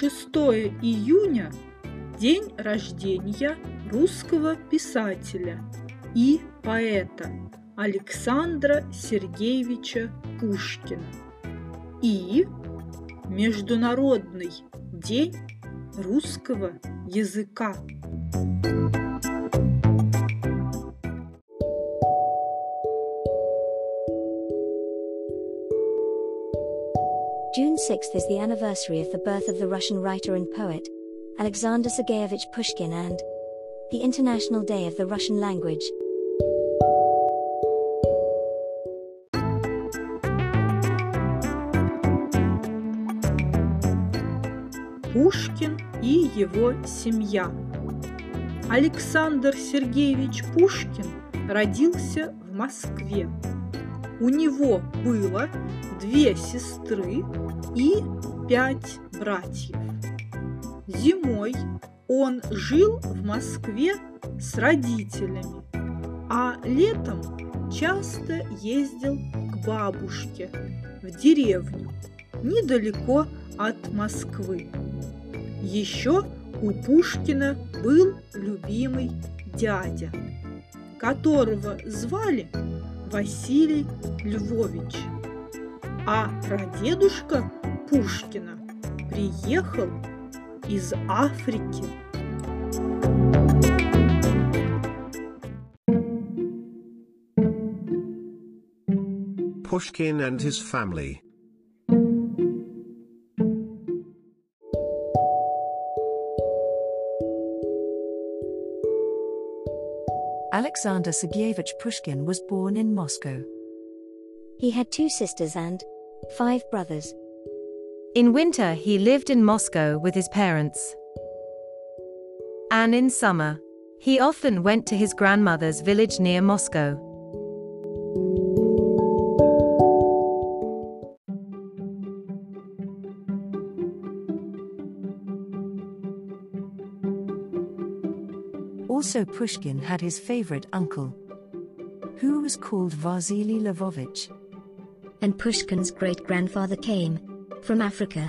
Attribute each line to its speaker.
Speaker 1: 6 июня – день рождения русского писателя и поэта Александра Сергеевича Пушкина и Международный день русского языка.
Speaker 2: June 6th is the anniversary of the birth of the Russian writer and poet, Alexander Sergeyevich Pushkin, and the International Day of the Russian Language.
Speaker 1: Пушкин и его семья. Александр Сергеевич Пушкин родился в Москве. У него было две сестры и пять братьев. Зимой он жил в Москве с родителями, а летом часто ездил к бабушке в деревню недалеко от Москвы. Еще у Пушкина был любимый дядя, которого звали Василий Львович. А прадедушка Пушкина приехал из Африки.
Speaker 3: Pushkin and his family.
Speaker 4: Alexander Sergeyevich Pushkin was born in Moscow.
Speaker 2: He had two sisters and five brothers.
Speaker 5: In winter, he lived in Moscow with his parents. And in summer, he often went to his grandmother's village near Moscow.
Speaker 4: Also, Pushkin had his favorite uncle, who was called Vasily Lvovich.
Speaker 2: And Pushkin's great grandfather came from Africa.